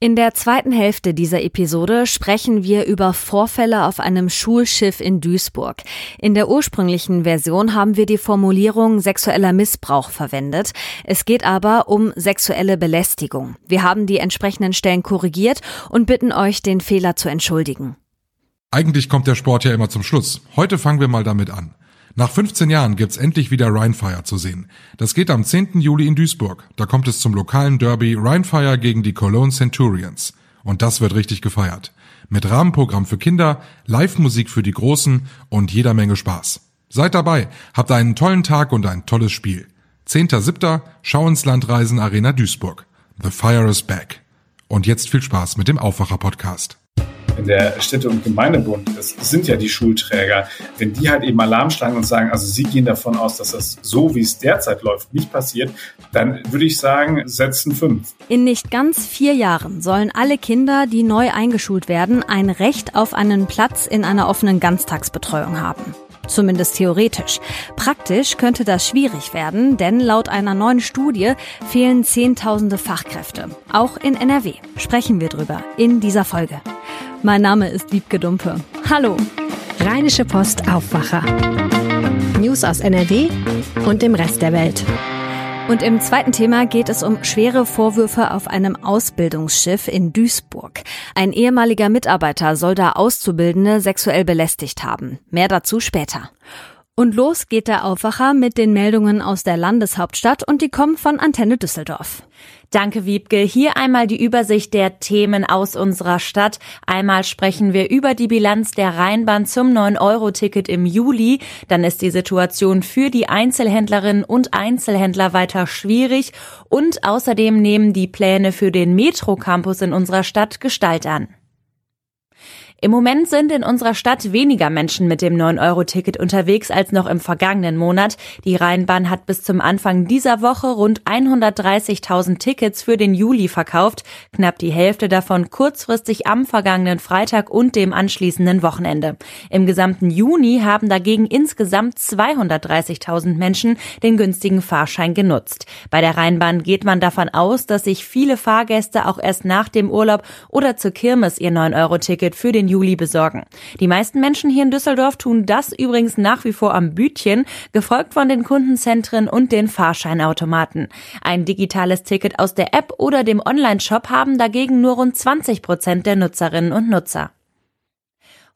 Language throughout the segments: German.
In der zweiten Hälfte dieser Episode sprechen wir über Vorfälle auf einem Schulschiff in Duisburg. In der ursprünglichen Version haben wir die Formulierung sexueller Missbrauch verwendet. Es geht aber um sexuelle Belästigung. Wir haben die entsprechenden Stellen korrigiert und bitten euch, den Fehler zu entschuldigen. Eigentlich kommt der Sport ja immer zum Schluss. Heute fangen wir mal damit an. Nach 15 Jahren gibt's endlich wieder Rheinfire zu sehen. Das geht am 10. Juli in Duisburg. Da kommt es zum lokalen Derby Rheinfire gegen die Cologne Centurions. Und das wird richtig gefeiert. Mit Rahmenprogramm für Kinder, Live-Musik für die Großen und jeder Menge Spaß. Seid dabei, habt einen tollen Tag und ein tolles Spiel. 10.7. Schau ins Landreisen Arena Duisburg. The Fire is back. Und jetzt viel Spaß mit dem Aufwacher-Podcast in der Städte- und Gemeindebund, das sind ja die Schulträger, wenn die halt eben Alarm schlagen und sagen, also sie gehen davon aus, dass das so, wie es derzeit läuft, nicht passiert, dann würde ich sagen, setzen fünf. In nicht ganz vier Jahren sollen alle Kinder, die neu eingeschult werden, ein Recht auf einen Platz in einer offenen Ganztagsbetreuung haben. Zumindest theoretisch. Praktisch könnte das schwierig werden, denn laut einer neuen Studie fehlen Zehntausende Fachkräfte. Auch in NRW. Sprechen wir drüber in dieser Folge. Mein Name ist Wiebke Dumpe. Hallo. Rheinische Post Aufwacher. News aus NRW und dem Rest der Welt. Und im zweiten Thema geht es um schwere Vorwürfe auf einem Ausbildungsschiff in Duisburg. Ein ehemaliger Mitarbeiter soll da Auszubildende sexuell belästigt haben. Mehr dazu später. Und los geht der Aufwacher mit den Meldungen aus der Landeshauptstadt und die kommen von Antenne Düsseldorf. Danke, Wiebke. Hier einmal die Übersicht der Themen aus unserer Stadt. Einmal sprechen wir über die Bilanz der Rheinbahn zum 9-Euro-Ticket im Juli. Dann ist die Situation für die Einzelhändlerinnen und Einzelhändler weiter schwierig. Und außerdem nehmen die Pläne für den Metro-Campus in unserer Stadt Gestalt an. Im Moment sind in unserer Stadt weniger Menschen mit dem 9-Euro-Ticket unterwegs als noch im vergangenen Monat. Die Rheinbahn hat bis zum Anfang dieser Woche rund 130.000 Tickets für den Juli verkauft, knapp die Hälfte davon kurzfristig am vergangenen Freitag und dem anschließenden Wochenende. Im gesamten Juni haben dagegen insgesamt 230.000 Menschen den günstigen Fahrschein genutzt. Bei der Rheinbahn geht man davon aus, dass sich viele Fahrgäste auch erst nach dem Urlaub oder zur Kirmes ihr 9-Euro-Ticket für den Juli besorgen. Die meisten Menschen hier in Düsseldorf tun das übrigens nach wie vor am Bütchen, gefolgt von den Kundenzentren und den Fahrscheinautomaten. Ein digitales Ticket aus der App oder dem Online-Shop haben dagegen nur rund 20 Prozent der Nutzerinnen und Nutzer.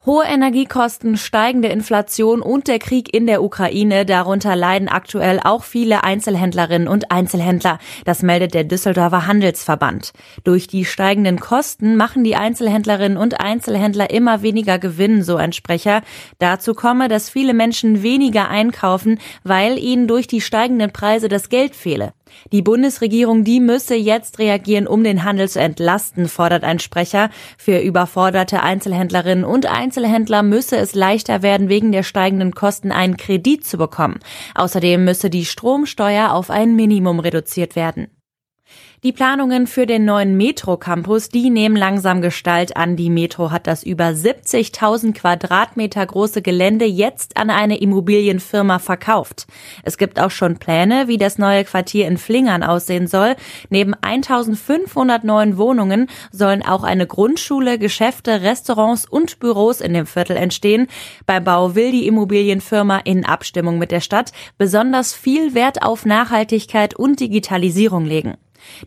Hohe Energiekosten, steigende Inflation und der Krieg in der Ukraine, darunter leiden aktuell auch viele Einzelhändlerinnen und Einzelhändler. Das meldet der Düsseldorfer Handelsverband. Durch die steigenden Kosten machen die Einzelhändlerinnen und Einzelhändler immer weniger Gewinn, so ein Sprecher. Dazu komme, dass viele Menschen weniger einkaufen, weil ihnen durch die steigenden Preise das Geld fehle. Die Bundesregierung, die müsse jetzt reagieren, um den Handel zu entlasten, fordert ein Sprecher. Für überforderte Einzelhändlerinnen und Einzelhändler müsse es leichter werden, wegen der steigenden Kosten einen Kredit zu bekommen. Außerdem müsse die Stromsteuer auf ein Minimum reduziert werden. Die Planungen für den neuen Metro-Campus, die nehmen langsam Gestalt an. Die Metro hat das über 70.000 Quadratmeter große Gelände jetzt an eine Immobilienfirma verkauft. Es gibt auch schon Pläne, wie das neue Quartier in Flingern aussehen soll. Neben 1.500 neuen Wohnungen sollen auch eine Grundschule, Geschäfte, Restaurants und Büros in dem Viertel entstehen. Beim Bau will die Immobilienfirma in Abstimmung mit der Stadt besonders viel Wert auf Nachhaltigkeit und Digitalisierung legen.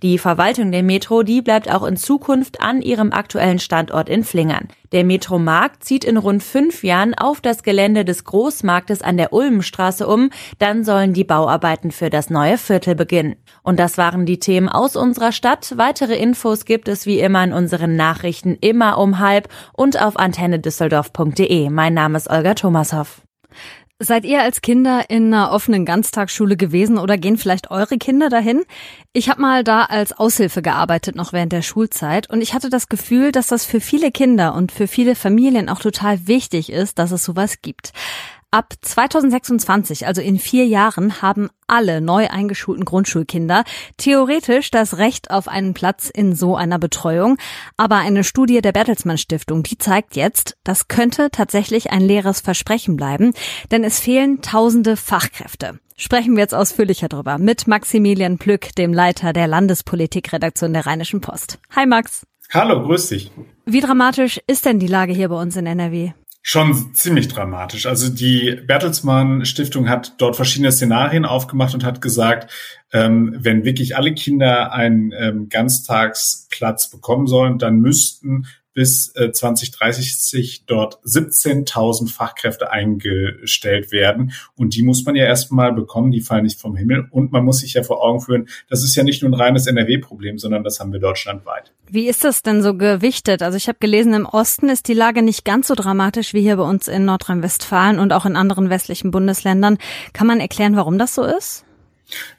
Die Verwaltung der Metro, die bleibt auch in Zukunft an ihrem aktuellen Standort in Flingern. Der Metromarkt zieht in rund fünf Jahren auf das Gelände des Großmarktes an der Ulmenstraße um. Dann sollen die Bauarbeiten für das neue Viertel beginnen. Und das waren die Themen aus unserer Stadt. Weitere Infos gibt es wie immer in unseren Nachrichten immer um halb und auf antennedüsseldorf.de. Mein Name ist Olga Thomashoff. Seid ihr als Kinder in einer offenen Ganztagsschule gewesen oder gehen vielleicht eure Kinder dahin? Ich habe mal da als Aushilfe gearbeitet, noch während der Schulzeit, und ich hatte das Gefühl, dass das für viele Kinder und für viele Familien auch total wichtig ist, dass es sowas gibt. Ab 2026, also in vier Jahren, haben alle neu eingeschulten Grundschulkinder theoretisch das Recht auf einen Platz in so einer Betreuung. Aber eine Studie der Bertelsmann Stiftung, die zeigt jetzt, das könnte tatsächlich ein leeres Versprechen bleiben, denn es fehlen tausende Fachkräfte. Sprechen wir jetzt ausführlicher drüber mit Maximilian Plück, dem Leiter der Landespolitikredaktion der Rheinischen Post. Hi Max. Hallo, grüß dich. Wie dramatisch ist denn die Lage hier bei uns in NRW? Schon ziemlich dramatisch. Also die Bertelsmann Stiftung hat dort verschiedene Szenarien aufgemacht und hat gesagt, ähm, wenn wirklich alle Kinder einen ähm, Ganztagsplatz bekommen sollen, dann müssten bis äh, 2030 dort 17.000 Fachkräfte eingestellt werden. Und die muss man ja erstmal bekommen, die fallen nicht vom Himmel. Und man muss sich ja vor Augen führen, das ist ja nicht nur ein reines NRW-Problem, sondern das haben wir deutschlandweit. Wie ist das denn so gewichtet? Also ich habe gelesen, im Osten ist die Lage nicht ganz so dramatisch wie hier bei uns in Nordrhein-Westfalen und auch in anderen westlichen Bundesländern. Kann man erklären, warum das so ist?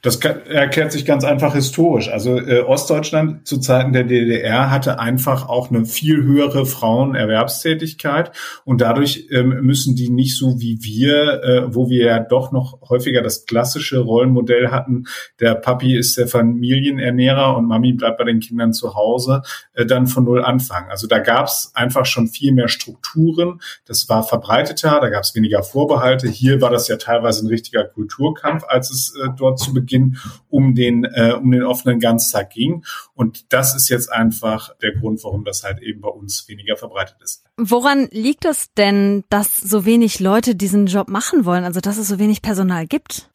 Das erklärt sich ganz einfach historisch. Also äh, Ostdeutschland zu Zeiten der DDR hatte einfach auch eine viel höhere Frauenerwerbstätigkeit und dadurch ähm, müssen die nicht so wie wir, äh, wo wir ja doch noch häufiger das klassische Rollenmodell hatten, der Papi ist der Familienernährer und Mami bleibt bei den Kindern zu Hause, äh, dann von null anfangen. Also da gab es einfach schon viel mehr Strukturen, das war verbreiteter, da gab es weniger Vorbehalte. Hier war das ja teilweise ein richtiger Kulturkampf, als es äh, zu Beginn um den, äh, um den offenen Ganztag ging. Und das ist jetzt einfach der Grund, warum das halt eben bei uns weniger verbreitet ist. Woran liegt es denn, dass so wenig Leute diesen Job machen wollen, also dass es so wenig Personal gibt?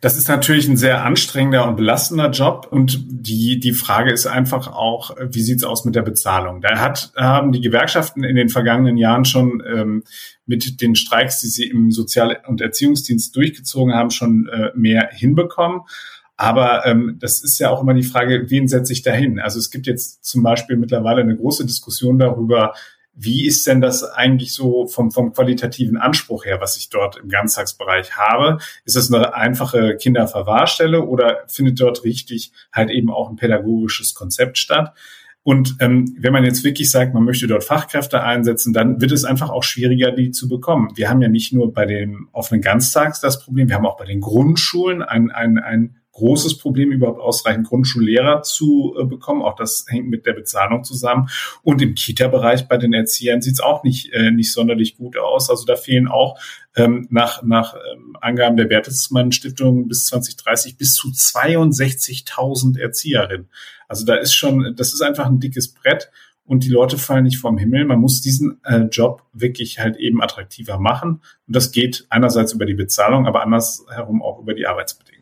Das ist natürlich ein sehr anstrengender und belastender Job und die, die Frage ist einfach auch, wie sieht's aus mit der Bezahlung? Da hat, haben die Gewerkschaften in den vergangenen Jahren schon ähm, mit den Streiks, die sie im Sozial- und Erziehungsdienst durchgezogen haben, schon äh, mehr hinbekommen. Aber ähm, das ist ja auch immer die Frage, wen setze ich dahin? Also es gibt jetzt zum Beispiel mittlerweile eine große Diskussion darüber, wie ist denn das eigentlich so vom, vom qualitativen Anspruch her, was ich dort im Ganztagsbereich habe? Ist das eine einfache Kinderverwahrstelle oder findet dort richtig halt eben auch ein pädagogisches Konzept statt? Und ähm, wenn man jetzt wirklich sagt, man möchte dort Fachkräfte einsetzen, dann wird es einfach auch schwieriger, die zu bekommen. Wir haben ja nicht nur bei den offenen Ganztags das Problem, wir haben auch bei den Grundschulen ein, ein, ein großes Problem, überhaupt ausreichend Grundschullehrer zu äh, bekommen. Auch das hängt mit der Bezahlung zusammen. Und im Kita-Bereich bei den Erziehern sieht es auch nicht, äh, nicht sonderlich gut aus. Also da fehlen auch ähm, nach, nach ähm, Angaben der Bertelsmann Stiftung bis 2030 bis zu 62.000 Erzieherinnen. Also da ist schon, das ist einfach ein dickes Brett und die Leute fallen nicht vom Himmel. Man muss diesen äh, Job wirklich halt eben attraktiver machen. Und das geht einerseits über die Bezahlung, aber andersherum auch über die Arbeitsbedingungen.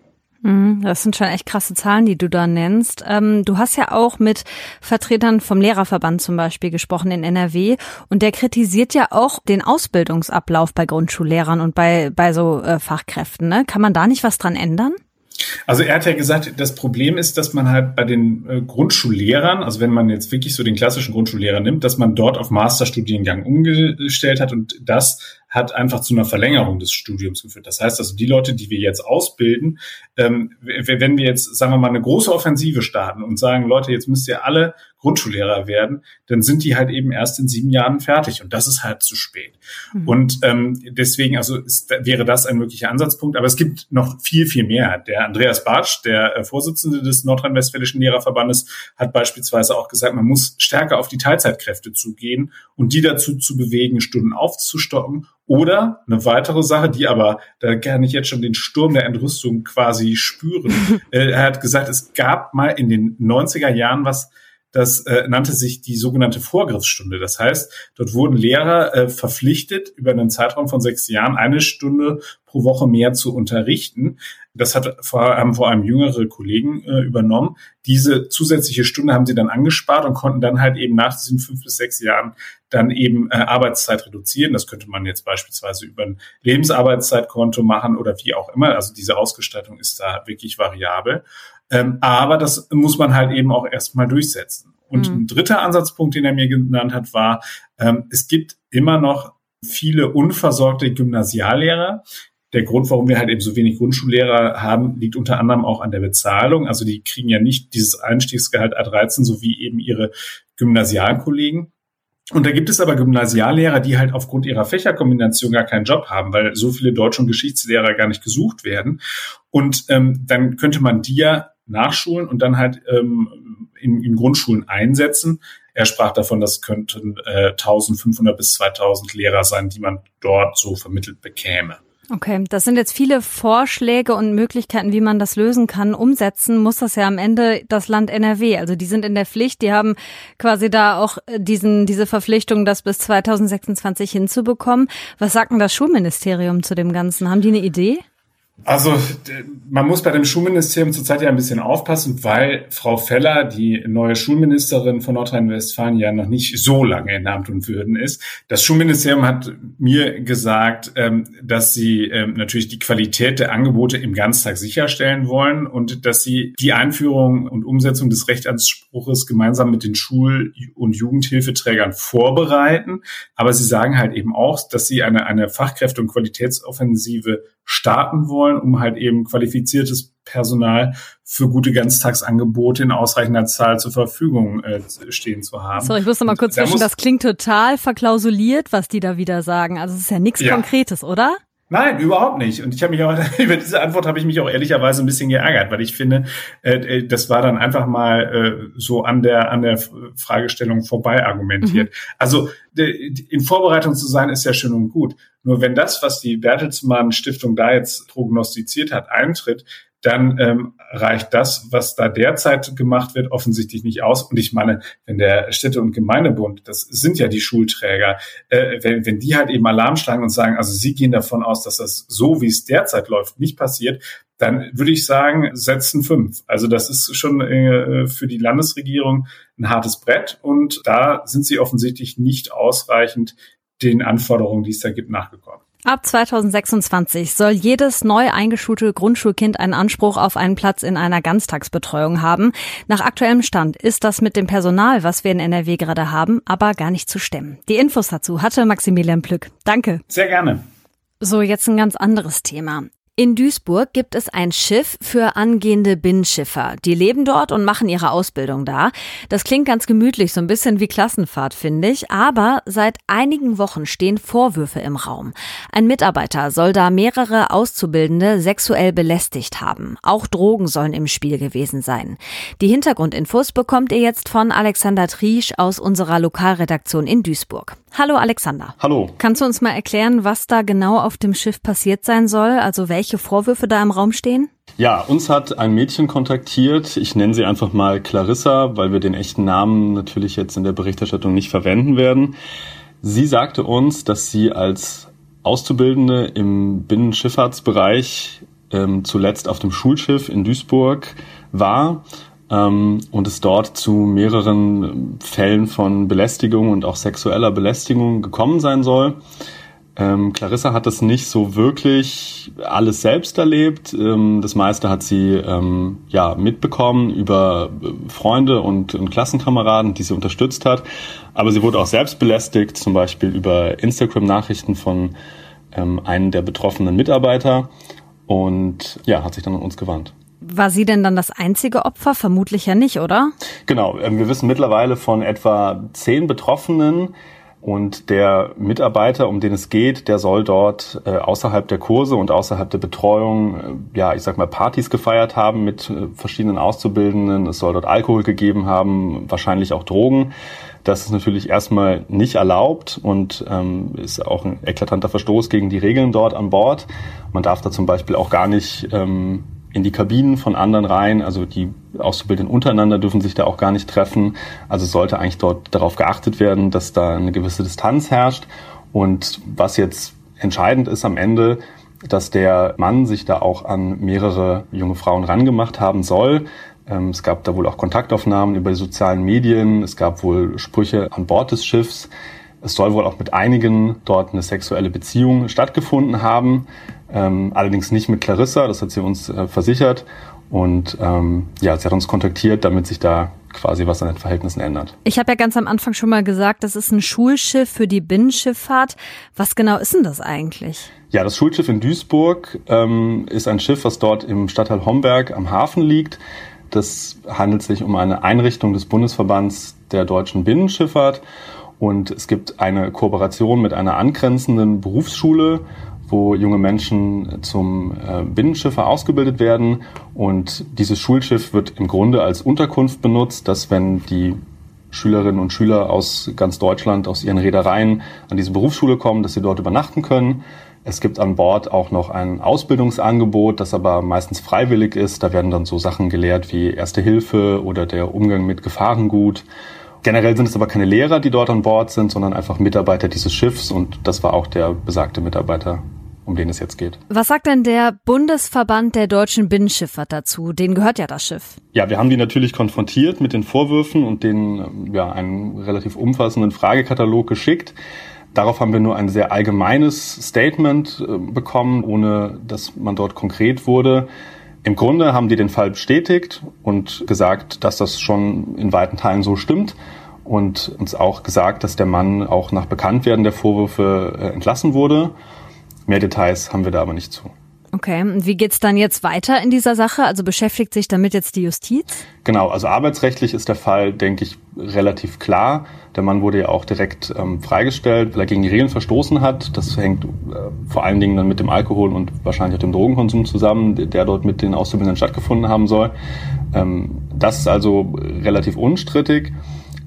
Mhm, das sind schon echt krasse Zahlen, die du da nennst. Ähm, du hast ja auch mit Vertretern vom Lehrerverband zum Beispiel gesprochen in NRW und der kritisiert ja auch den Ausbildungsablauf bei Grundschullehrern und bei, bei so äh, Fachkräften. Ne? Kann man da nicht was dran ändern? Also er hat ja gesagt, das Problem ist, dass man halt bei den äh, Grundschullehrern, also wenn man jetzt wirklich so den klassischen Grundschullehrer nimmt, dass man dort auf Masterstudiengang umgestellt hat und das hat einfach zu einer Verlängerung des Studiums geführt. Das heißt also, die Leute, die wir jetzt ausbilden, ähm, wenn wir jetzt, sagen wir mal, eine große Offensive starten und sagen, Leute, jetzt müsst ihr alle Grundschullehrer werden, dann sind die halt eben erst in sieben Jahren fertig und das ist halt zu spät. Mhm. Und ähm, deswegen, also ist, wäre das ein möglicher Ansatzpunkt. Aber es gibt noch viel, viel mehr. Der Andreas Bartsch, der äh, Vorsitzende des Nordrhein-Westfälischen Lehrerverbandes, hat beispielsweise auch gesagt, man muss stärker auf die Teilzeitkräfte zugehen und die dazu zu bewegen, Stunden aufzustocken oder eine weitere Sache, die aber, da kann ich jetzt schon den Sturm der Entrüstung quasi spüren. Äh, er hat gesagt, es gab mal in den 90er Jahren was, das äh, nannte sich die sogenannte Vorgriffsstunde. Das heißt, dort wurden Lehrer äh, verpflichtet, über einen Zeitraum von sechs Jahren eine Stunde pro Woche mehr zu unterrichten. Das hat vor, haben vor allem jüngere Kollegen äh, übernommen. Diese zusätzliche Stunde haben sie dann angespart und konnten dann halt eben nach diesen fünf bis sechs Jahren dann eben äh, Arbeitszeit reduzieren. Das könnte man jetzt beispielsweise über ein Lebensarbeitszeitkonto machen oder wie auch immer. Also diese Ausgestaltung ist da wirklich variabel. Ähm, aber das muss man halt eben auch erstmal durchsetzen. Und mhm. ein dritter Ansatzpunkt, den er mir genannt hat, war, ähm, es gibt immer noch viele unversorgte Gymnasiallehrer. Der Grund, warum wir halt eben so wenig Grundschullehrer haben, liegt unter anderem auch an der Bezahlung. Also die kriegen ja nicht dieses Einstiegsgehalt A13, so wie eben ihre Gymnasialkollegen. Und da gibt es aber Gymnasiallehrer, die halt aufgrund ihrer Fächerkombination gar keinen Job haben, weil so viele Deutsch- und Geschichtslehrer gar nicht gesucht werden. Und ähm, dann könnte man die ja nachschulen und dann halt ähm, in, in Grundschulen einsetzen. Er sprach davon, das könnten äh, 1500 bis 2000 Lehrer sein, die man dort so vermittelt bekäme. Okay, das sind jetzt viele Vorschläge und Möglichkeiten, wie man das lösen kann. Umsetzen muss das ja am Ende das Land NRW. Also die sind in der Pflicht, die haben quasi da auch diesen, diese Verpflichtung, das bis 2026 hinzubekommen. Was sagt denn das Schulministerium zu dem Ganzen? Haben die eine Idee? Also man muss bei dem Schulministerium zurzeit ja ein bisschen aufpassen, weil Frau Feller, die neue Schulministerin von Nordrhein-Westfalen, ja noch nicht so lange in Amt und Würden ist. Das Schulministerium hat mir gesagt, ähm, dass sie ähm, natürlich die Qualität der Angebote im Ganztag sicherstellen wollen und dass sie die Einführung und Umsetzung des Rechtsanspruches gemeinsam mit den Schul- und Jugendhilfeträgern vorbereiten. Aber sie sagen halt eben auch, dass sie eine, eine Fachkräfte- und Qualitätsoffensive starten wollen, um halt eben qualifiziertes Personal für gute Ganztagsangebote in ausreichender Zahl zur Verfügung äh, stehen zu haben. So, ich muss noch mal kurz zwischen, das klingt total verklausuliert, was die da wieder sagen. Also es ist ja nichts ja. Konkretes, oder? Nein, überhaupt nicht. Und ich habe mich auch über diese Antwort habe ich mich auch ehrlicherweise ein bisschen geärgert, weil ich finde, äh, äh, das war dann einfach mal äh, so an der an der Fragestellung vorbei argumentiert. Mhm. Also in Vorbereitung zu sein ist ja schön und gut. Nur wenn das, was die Bertelsmann Stiftung da jetzt prognostiziert hat, eintritt, dann ähm, reicht das, was da derzeit gemacht wird, offensichtlich nicht aus. Und ich meine, wenn der Städte- und Gemeindebund, das sind ja die Schulträger, äh, wenn, wenn die halt eben Alarm schlagen und sagen, also sie gehen davon aus, dass das so, wie es derzeit läuft, nicht passiert, dann würde ich sagen, setzen fünf. Also das ist schon äh, für die Landesregierung ein hartes Brett und da sind sie offensichtlich nicht ausreichend den Anforderungen, die es da gibt, nachgekommen. Ab 2026 soll jedes neu eingeschulte Grundschulkind einen Anspruch auf einen Platz in einer Ganztagsbetreuung haben. Nach aktuellem Stand ist das mit dem Personal, was wir in NRW gerade haben, aber gar nicht zu stemmen. Die Infos dazu hatte Maximilian Plück. Danke. Sehr gerne. So, jetzt ein ganz anderes Thema. In Duisburg gibt es ein Schiff für angehende Binnenschiffer. Die leben dort und machen ihre Ausbildung da. Das klingt ganz gemütlich, so ein bisschen wie Klassenfahrt, finde ich. Aber seit einigen Wochen stehen Vorwürfe im Raum. Ein Mitarbeiter soll da mehrere Auszubildende sexuell belästigt haben. Auch Drogen sollen im Spiel gewesen sein. Die Hintergrundinfos bekommt ihr jetzt von Alexander Triesch aus unserer Lokalredaktion in Duisburg. Hallo Alexander. Hallo. Kannst du uns mal erklären, was da genau auf dem Schiff passiert sein soll? Also welche Vorwürfe da im Raum stehen? Ja, uns hat ein Mädchen kontaktiert. Ich nenne sie einfach mal Clarissa, weil wir den echten Namen natürlich jetzt in der Berichterstattung nicht verwenden werden. Sie sagte uns, dass sie als Auszubildende im Binnenschifffahrtsbereich ähm, zuletzt auf dem Schulschiff in Duisburg war ähm, und es dort zu mehreren Fällen von Belästigung und auch sexueller Belästigung gekommen sein soll. Ähm, Clarissa hat das nicht so wirklich alles selbst erlebt. Ähm, das meiste hat sie ähm, ja mitbekommen über äh, Freunde und, und, Klassenkameraden, die sie unterstützt hat. Aber sie wurde auch selbst belästigt, zum Beispiel über Instagram-Nachrichten von ähm, einem der betroffenen Mitarbeiter und ja, hat sich dann an uns gewandt. War sie denn dann das einzige Opfer? Vermutlich ja nicht, oder? Genau, ähm, wir wissen mittlerweile von etwa zehn Betroffenen. Und der Mitarbeiter, um den es geht, der soll dort äh, außerhalb der Kurse und außerhalb der Betreuung, äh, ja, ich sag mal, Partys gefeiert haben mit äh, verschiedenen Auszubildenden. Es soll dort Alkohol gegeben haben, wahrscheinlich auch Drogen. Das ist natürlich erstmal nicht erlaubt und ähm, ist auch ein eklatanter Verstoß gegen die Regeln dort an Bord. Man darf da zum Beispiel auch gar nicht ähm, in die Kabinen von anderen rein. Also die Auszubildenden untereinander dürfen sich da auch gar nicht treffen. Also sollte eigentlich dort darauf geachtet werden, dass da eine gewisse Distanz herrscht. Und was jetzt entscheidend ist am Ende, dass der Mann sich da auch an mehrere junge Frauen rangemacht haben soll. Ähm, es gab da wohl auch Kontaktaufnahmen über die sozialen Medien. Es gab wohl Sprüche an Bord des Schiffs. Es soll wohl auch mit einigen dort eine sexuelle Beziehung stattgefunden haben. Ähm, allerdings nicht mit Clarissa, das hat sie uns äh, versichert. Und ähm, ja, sie hat uns kontaktiert, damit sich da quasi was an den Verhältnissen ändert. Ich habe ja ganz am Anfang schon mal gesagt, das ist ein Schulschiff für die Binnenschifffahrt. Was genau ist denn das eigentlich? Ja, das Schulschiff in Duisburg ähm, ist ein Schiff, was dort im Stadtteil Homberg am Hafen liegt. Das handelt sich um eine Einrichtung des Bundesverbands der deutschen Binnenschifffahrt. Und es gibt eine Kooperation mit einer angrenzenden Berufsschule wo junge Menschen zum äh, Binnenschiffer ausgebildet werden. Und dieses Schulschiff wird im Grunde als Unterkunft benutzt, dass wenn die Schülerinnen und Schüler aus ganz Deutschland, aus ihren Reedereien an diese Berufsschule kommen, dass sie dort übernachten können. Es gibt an Bord auch noch ein Ausbildungsangebot, das aber meistens freiwillig ist. Da werden dann so Sachen gelehrt wie Erste Hilfe oder der Umgang mit Gefahrengut. Generell sind es aber keine Lehrer, die dort an Bord sind, sondern einfach Mitarbeiter dieses Schiffs und das war auch der besagte Mitarbeiter, um den es jetzt geht. Was sagt denn der Bundesverband der deutschen Binnenschifffahrt dazu? Den gehört ja das Schiff. Ja, wir haben die natürlich konfrontiert mit den Vorwürfen und denen ja einen relativ umfassenden Fragekatalog geschickt. Darauf haben wir nur ein sehr allgemeines Statement äh, bekommen, ohne dass man dort konkret wurde. Im Grunde haben die den Fall bestätigt und gesagt, dass das schon in weiten Teilen so stimmt und uns auch gesagt, dass der Mann auch nach Bekanntwerden der Vorwürfe äh, entlassen wurde. Mehr Details haben wir da aber nicht zu. Okay, und wie geht's dann jetzt weiter in dieser Sache? Also beschäftigt sich damit jetzt die Justiz? Genau, also arbeitsrechtlich ist der Fall, denke ich, relativ klar. Der Mann wurde ja auch direkt ähm, freigestellt, weil er gegen die Regeln verstoßen hat. Das hängt äh, vor allen Dingen dann mit dem Alkohol und wahrscheinlich auch dem Drogenkonsum zusammen, der dort mit den Auszubildenden stattgefunden haben soll. Ähm, das ist also relativ unstrittig.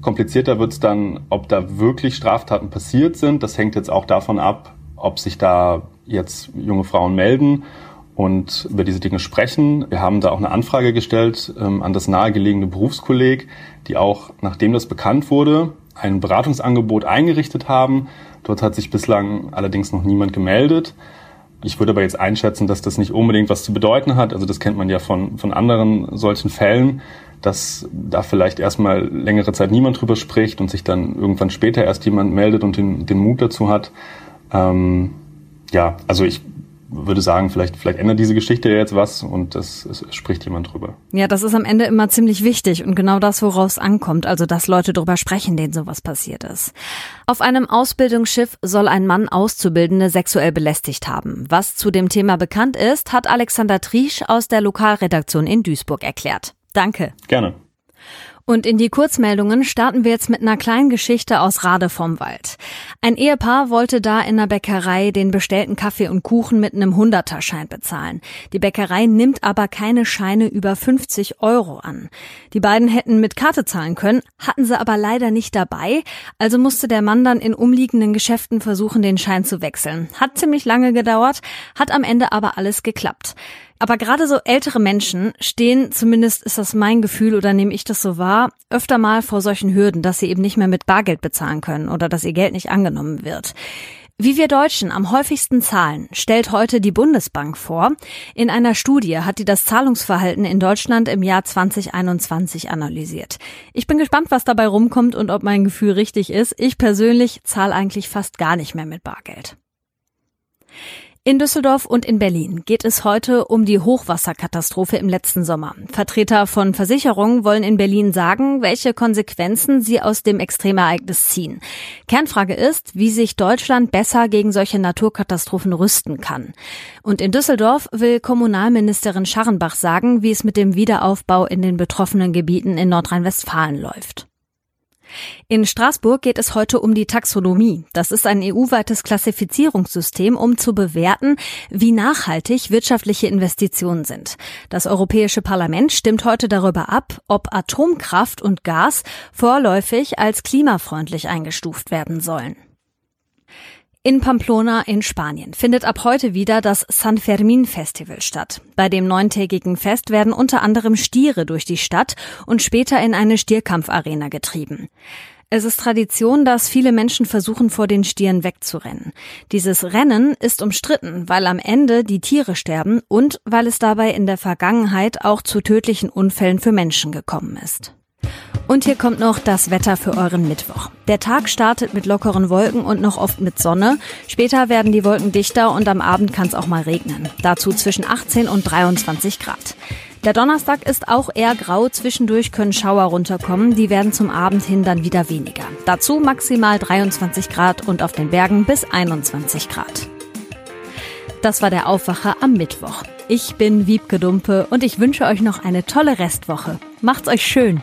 Komplizierter wird's dann, ob da wirklich Straftaten passiert sind. Das hängt jetzt auch davon ab, ob sich da jetzt junge Frauen melden und über diese Dinge sprechen. Wir haben da auch eine Anfrage gestellt ähm, an das nahegelegene Berufskolleg, die auch, nachdem das bekannt wurde, ein Beratungsangebot eingerichtet haben. Dort hat sich bislang allerdings noch niemand gemeldet. Ich würde aber jetzt einschätzen, dass das nicht unbedingt was zu bedeuten hat. Also das kennt man ja von, von anderen solchen Fällen, dass da vielleicht erstmal längere Zeit niemand drüber spricht und sich dann irgendwann später erst jemand meldet und den, den Mut dazu hat. Ähm, ja, also ich würde sagen, vielleicht, vielleicht ändert diese Geschichte jetzt was und es, es spricht jemand drüber. Ja, das ist am Ende immer ziemlich wichtig und genau das, woraus ankommt, also dass Leute drüber sprechen, denen sowas passiert ist. Auf einem Ausbildungsschiff soll ein Mann Auszubildende sexuell belästigt haben. Was zu dem Thema bekannt ist, hat Alexander Triesch aus der Lokalredaktion in Duisburg erklärt. Danke. Gerne. Und in die Kurzmeldungen starten wir jetzt mit einer kleinen Geschichte aus Rade vom Wald. Ein Ehepaar wollte da in der Bäckerei den bestellten Kaffee und Kuchen mit einem Hunderterschein bezahlen. Die Bäckerei nimmt aber keine Scheine über 50 Euro an. Die beiden hätten mit Karte zahlen können, hatten sie aber leider nicht dabei, also musste der Mann dann in umliegenden Geschäften versuchen, den Schein zu wechseln. Hat ziemlich lange gedauert, hat am Ende aber alles geklappt. Aber gerade so ältere Menschen stehen, zumindest ist das mein Gefühl oder nehme ich das so wahr, öfter mal vor solchen Hürden, dass sie eben nicht mehr mit Bargeld bezahlen können oder dass ihr Geld nicht angenommen wird. Wie wir Deutschen am häufigsten zahlen, stellt heute die Bundesbank vor. In einer Studie hat die das Zahlungsverhalten in Deutschland im Jahr 2021 analysiert. Ich bin gespannt, was dabei rumkommt und ob mein Gefühl richtig ist. Ich persönlich zahle eigentlich fast gar nicht mehr mit Bargeld. In Düsseldorf und in Berlin geht es heute um die Hochwasserkatastrophe im letzten Sommer. Vertreter von Versicherungen wollen in Berlin sagen, welche Konsequenzen sie aus dem Extremereignis ziehen. Kernfrage ist, wie sich Deutschland besser gegen solche Naturkatastrophen rüsten kann. Und in Düsseldorf will Kommunalministerin Scharrenbach sagen, wie es mit dem Wiederaufbau in den betroffenen Gebieten in Nordrhein-Westfalen läuft. In Straßburg geht es heute um die Taxonomie. Das ist ein EU-weites Klassifizierungssystem, um zu bewerten, wie nachhaltig wirtschaftliche Investitionen sind. Das Europäische Parlament stimmt heute darüber ab, ob Atomkraft und Gas vorläufig als klimafreundlich eingestuft werden sollen. In Pamplona in Spanien findet ab heute wieder das San Fermin Festival statt. Bei dem neuntägigen Fest werden unter anderem Stiere durch die Stadt und später in eine Stierkampfarena getrieben. Es ist Tradition, dass viele Menschen versuchen, vor den Stieren wegzurennen. Dieses Rennen ist umstritten, weil am Ende die Tiere sterben und weil es dabei in der Vergangenheit auch zu tödlichen Unfällen für Menschen gekommen ist. Und hier kommt noch das Wetter für euren Mittwoch. Der Tag startet mit lockeren Wolken und noch oft mit Sonne. Später werden die Wolken dichter und am Abend kann es auch mal regnen. Dazu zwischen 18 und 23 Grad. Der Donnerstag ist auch eher grau, zwischendurch können Schauer runterkommen, die werden zum Abend hin dann wieder weniger. Dazu maximal 23 Grad und auf den Bergen bis 21 Grad. Das war der Aufwacher am Mittwoch. Ich bin Wiebke Dumpe und ich wünsche euch noch eine tolle Restwoche. Macht's euch schön!